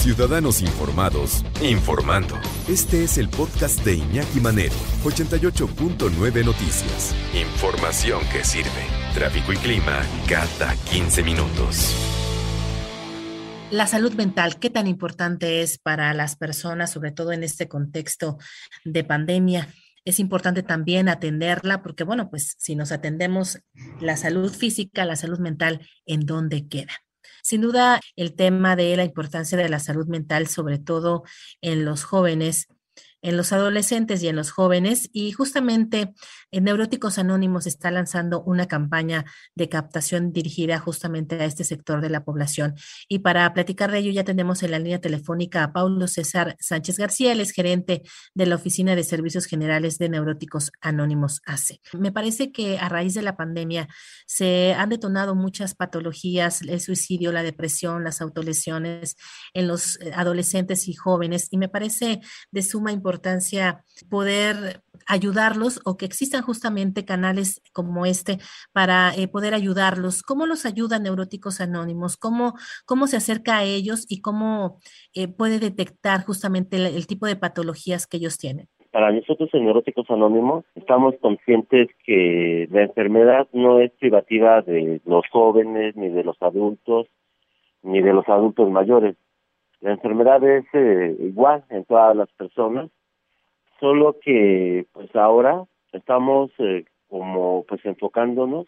Ciudadanos Informados, informando. Este es el podcast de Iñaki Manero, 88.9 Noticias. Información que sirve. Tráfico y clima cada 15 minutos. La salud mental, ¿qué tan importante es para las personas, sobre todo en este contexto de pandemia? Es importante también atenderla porque, bueno, pues si nos atendemos la salud física, la salud mental, ¿en dónde queda? Sin duda, el tema de la importancia de la salud mental, sobre todo en los jóvenes, en los adolescentes y en los jóvenes. Y justamente en Neuróticos Anónimos está lanzando una campaña de captación dirigida justamente a este sector de la población. Y para platicar de ello ya tenemos en la línea telefónica a Paulo César Sánchez García, el es gerente de la Oficina de Servicios Generales de Neuróticos Anónimos ACE. Me parece que a raíz de la pandemia se han detonado muchas patologías, el suicidio, la depresión, las autolesiones en los adolescentes y jóvenes. Y me parece de suma importancia importancia poder ayudarlos o que existan justamente canales como este para eh, poder ayudarlos. ¿Cómo los ayudan Neuróticos Anónimos? ¿Cómo, cómo se acerca a ellos y cómo eh, puede detectar justamente el, tipo de patologías que ellos tienen? Para nosotros en Neuróticos Anónimos estamos conscientes que la enfermedad no es privativa de los jóvenes, ni de los adultos, ni de los adultos mayores. La enfermedad es eh, igual en todas las personas solo que pues ahora estamos eh, como pues enfocándonos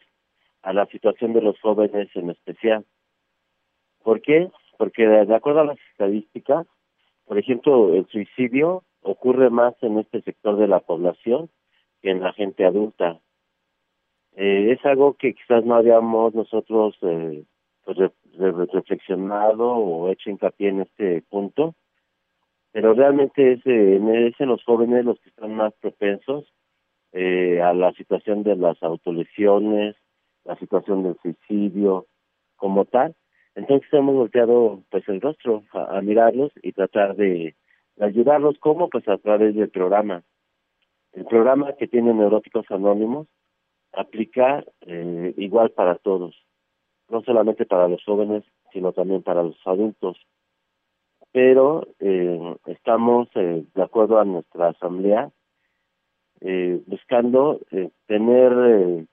a la situación de los jóvenes en especial. ¿Por qué? Porque de acuerdo a las estadísticas, por ejemplo, el suicidio ocurre más en este sector de la población que en la gente adulta. Eh, es algo que quizás no habíamos nosotros eh, pues, reflexionado o hecho hincapié en este punto, pero realmente es, eh, en los jóvenes los que están más propensos eh, a la situación de las autolesiones, la situación del suicidio como tal. Entonces hemos volteado pues el rostro a, mirarlos y tratar de, ayudarlos como pues a través del programa. El programa que tiene Neuróticos Anónimos aplica eh, igual para todos, no solamente para los jóvenes, sino también para los adultos pero eh, estamos, eh, de acuerdo a nuestra asamblea, eh, buscando eh, tener,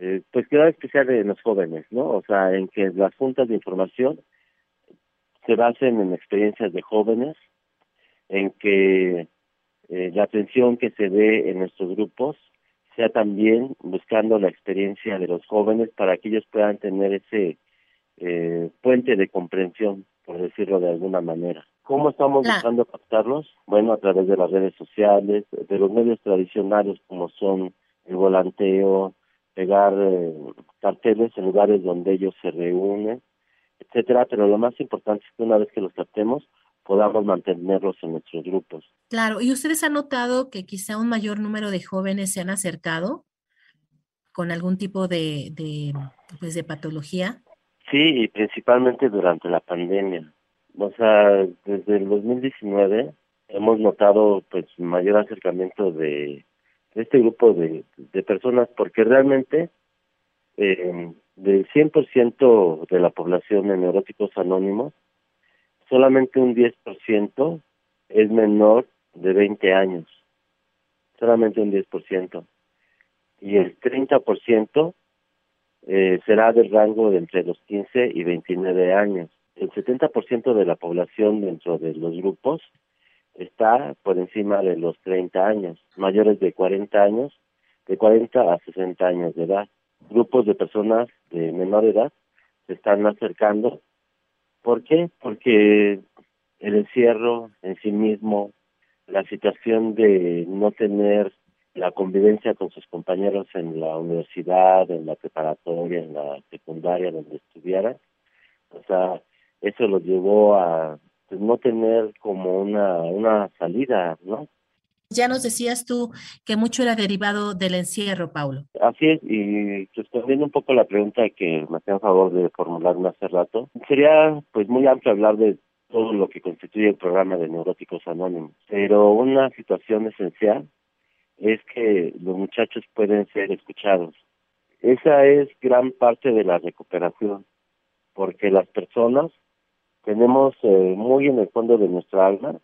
eh, pues, cuidado especial en los jóvenes, ¿no? O sea, en que las juntas de información se basen en experiencias de jóvenes, en que la atención que se dé en nuestros grupos sea también buscando la experiencia de los jóvenes para que ellos puedan tener ese puente de comprensión por decirlo de alguna manera. ¿Cómo estamos buscando captarlos? Bueno, a través de las redes sociales, de los medios tradicionales como son el volanteo, pegar eh, carteles en lugares donde ellos se reúnen, etcétera, pero lo más importante es que una vez que los captemos, podamos mantenerlos en nuestros grupos. Claro, ¿y ustedes han notado que quizá un mayor número de jóvenes se han acercado con algún tipo de, de, pues, de patología? Sí, y principalmente durante la pandemia. O sea, desde el 2019 hemos notado pues mayor acercamiento de, este grupo de, de personas porque realmente eh, del 100% de la población de neuróticos anónimos, solamente un 10% es menor de 20 años. Solamente un 10%. Y el 30% eh, será del rango de entre los 15 y 29 años. El 70% de la población dentro de los grupos está por encima de los 30 años, mayores de 40 años, de 40 a 60 años de edad. Grupos de personas de menor edad se están acercando. ¿Por qué? Porque el encierro en sí mismo, la situación de no tener la convivencia con sus compañeros en la universidad, en la preparatoria, en la secundaria, donde estudiara. O sea, eso lo llevó a pues, no tener como una, una salida, ¿no? Ya nos decías tú que mucho era derivado del encierro, Paulo. Así es, y respondiendo un poco la pregunta que me hacía favor de formularme hace rato, sería pues muy amplio hablar de todo lo que constituye el programa de Neuróticos Anónimos, pero una situación esencial es que los muchachos pueden ser escuchados. Esa es gran parte de la recuperación, porque las personas tenemos eh, muy en el fondo de nuestra alma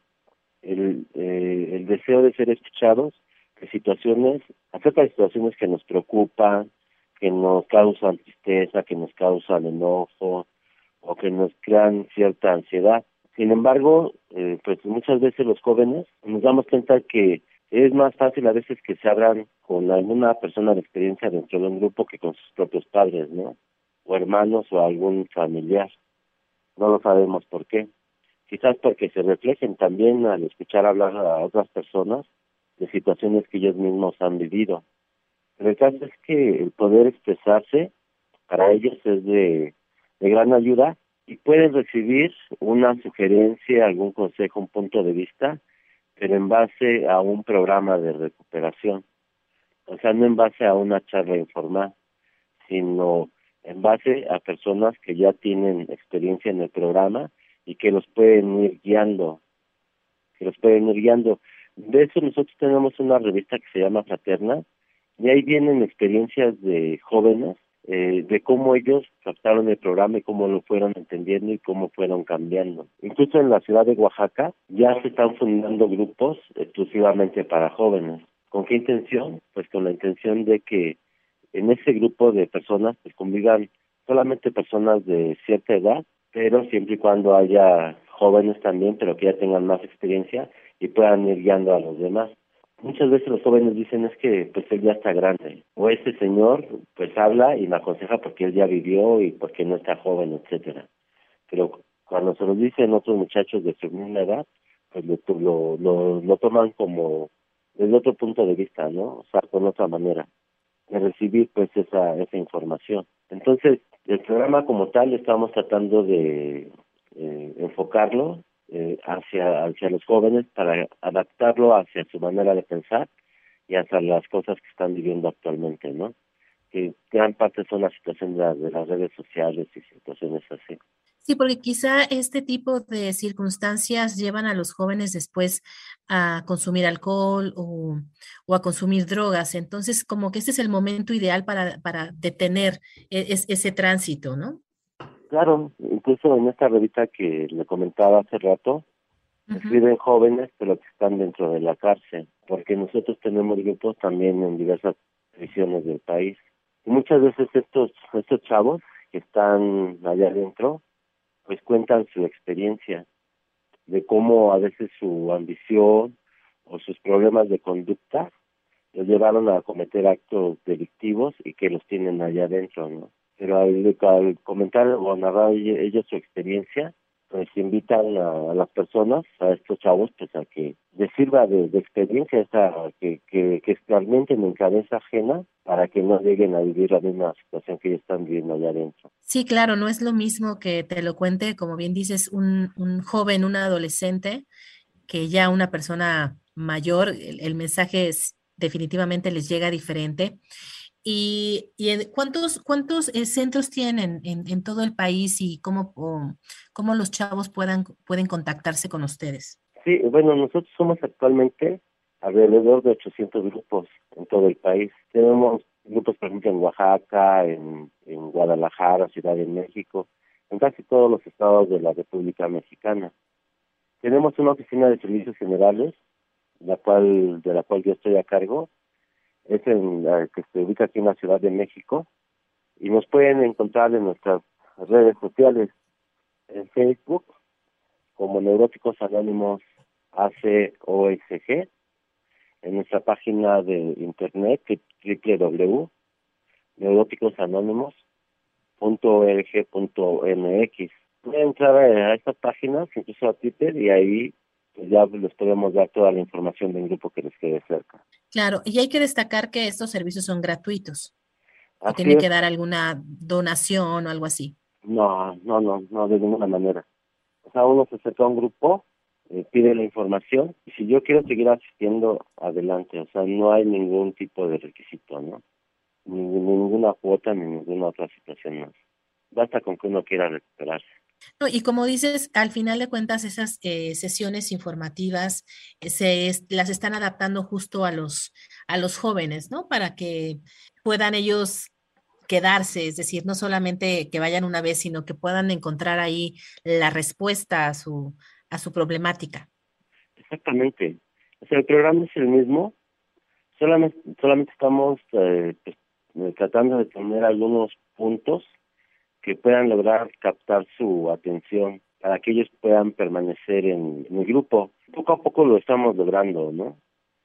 el, eh, el deseo de ser escuchados de situaciones, acerca de situaciones que nos preocupan, que nos causan tristeza, que nos causan enojo o que nos crean cierta ansiedad. Sin embargo, eh, pues muchas veces los jóvenes nos damos cuenta que es más fácil a veces que se abran con alguna persona de experiencia dentro de un grupo que con sus propios padres, ¿no? O hermanos o algún familiar. No lo sabemos por qué. Quizás porque se reflejen también al escuchar hablar a otras personas de situaciones que ellos mismos han vivido. El caso es que el poder expresarse para ellos es de, de gran ayuda y pueden recibir una sugerencia, algún consejo, un punto de vista, pero en base a un programa de recuperación. O sea, no en base a una charla informal, sino en base a personas que ya tienen experiencia en el programa y que los pueden ir guiando, que los pueden ir guiando. De eso nosotros tenemos una revista que se llama Fraterna y ahí vienen experiencias de jóvenes eh, de cómo ellos captaron el programa y cómo lo fueron entendiendo y cómo fueron cambiando. Incluso en la ciudad de Oaxaca ya se están fundando grupos exclusivamente para jóvenes. ¿Con qué intención? Pues con la intención de que en ese grupo de personas pues convivan solamente personas de cierta edad pero siempre y cuando haya jóvenes también, pero que ya tengan más experiencia y puedan ir guiando a los demás. Muchas veces los jóvenes dicen es que pues él ya está grande o ese señor pues habla y me aconseja porque él ya vivió y porque no está joven, etcétera. Pero cuando se lo dicen otros muchachos de su misma edad, pues lo, lo, lo toman como desde otro punto de vista, ¿no? O sea, con otra manera de recibir pues esa esa información. Entonces, el programa como tal estamos tratando de eh, enfocarlo eh, hacia, hacia los jóvenes para adaptarlo hacia su manera de pensar y hacia las cosas que están viviendo actualmente, ¿no? Que gran parte son las situaciones de las redes sociales y situaciones así. Sí, porque quizá este tipo de circunstancias llevan a los jóvenes después a consumir alcohol o, a consumir drogas. Entonces, como que este es el momento ideal para, para detener e, ese tránsito, ¿no? Claro, incluso en esta revista que le comentaba hace rato, escriben jóvenes, pero que están dentro de la cárcel, porque nosotros tenemos grupos también en diversas regiones del país. Y muchas veces estos, estos chavos que están allá adentro, pues cuentan su experiencia de cómo a veces su ambición o sus problemas de conducta los llevaron a cometer actos delictivos y que los tienen allá adentro, ¿no? Pero al, comentar o narrar ellos su experiencia, pues invitan a, las personas, a estos chavos, pues a que les sirva de, experiencia, esa, que, que, que experimenten en cabeza ajena para que no lleguen a vivir la misma situación que ellos están viviendo allá adentro. Sí, claro, no es lo mismo que te lo cuente, como bien dices, un, un joven, un adolescente, que ya una persona mayor, el, el mensaje es, definitivamente les llega diferente. ¿Y, y cuántos, cuántos eh, centros tienen en, en, todo el país y cómo, los chavos puedan, pueden contactarse con ustedes? Sí, bueno, nosotros somos actualmente alrededor de 800 grupos en todo el país. Tenemos grupos, por ejemplo, en Oaxaca, en, en Guadalajara, Ciudad de México, en casi todos los estados de la República Mexicana. Tenemos una oficina de servicios generales, la cual, de la cual yo estoy a cargo, es en la que se ubica aquí en la Ciudad de México y nos pueden encontrar en nuestras redes sociales en Facebook como Neuróticos Anónimos ACOSG en nuestra página de internet www.neuróticosanónimos.org.mx pueden entrar a estas páginas, incluso a Twitter, y ahí pues ya les podemos dar toda la información de un grupo que les quede cerca. Claro, y hay que destacar que estos servicios son gratuitos. ¿O tienen que dar alguna donación o algo así? No, no, no, no, de ninguna manera. O sea, uno se acerca a un grupo, eh, pide la información y si yo quiero seguir asistiendo, adelante. O sea, no hay ningún tipo de requisito, ¿no? Ni, ninguna cuota ni ninguna otra situación más. Basta con que uno quiera recuperarse. No, y como dices, al final de cuentas, esas eh, sesiones informativas eh, se las están adaptando justo a los, a los jóvenes, ¿no? Para que puedan ellos quedarse, es decir, no solamente que vayan una vez, sino que puedan encontrar ahí la respuesta a su, a su problemática. Exactamente. O sea, el programa es el mismo, solamente, solamente estamos eh, pues, eh, tratando de tener algunos puntos que puedan lograr captar su atención para que ellos puedan permanecer en, el grupo. Poco a poco lo estamos logrando, ¿no?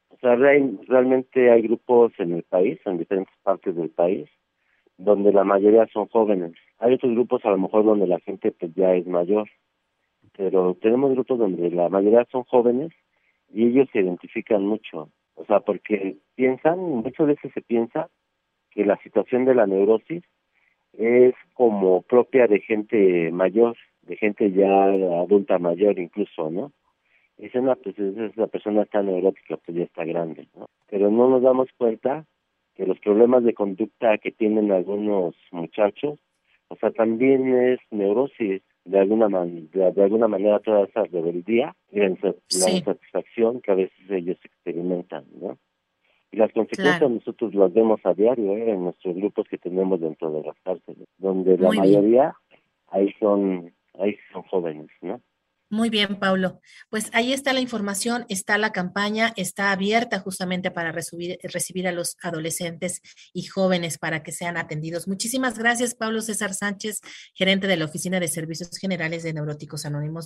O sea, realmente hay grupos en el país, en diferentes partes del país, donde la mayoría son jóvenes. Hay otros grupos a lo mejor donde la gente pues ya es mayor, pero tenemos grupos donde la mayoría son jóvenes y ellos se identifican mucho. O sea, porque piensan, muchas veces se piensa que la situación de la neurosis es como propia de gente mayor, de gente ya adulta mayor incluso, ¿no? Es una, pues esa persona está neurótica, pues ya está grande, ¿no? Pero no nos damos cuenta que los problemas de conducta que tienen algunos muchachos, o sea, también es neurosis, de alguna man de, alguna manera toda esa rebeldía y la, insatisfacción que a veces ellos experimentan, ¿no? Y las consecuencias nosotros las vemos a diario ¿eh? en nuestros grupos que tenemos dentro de las cárceles, donde la mayoría ahí son ahí son jóvenes, ¿no? Muy bien, Paulo. Pues ahí está la información, está la campaña, está abierta justamente para recibir, recibir a los adolescentes y jóvenes para que sean atendidos. Muchísimas gracias, Pablo César Sánchez, gerente de la Oficina de Servicios Generales de Neuróticos Anónimos.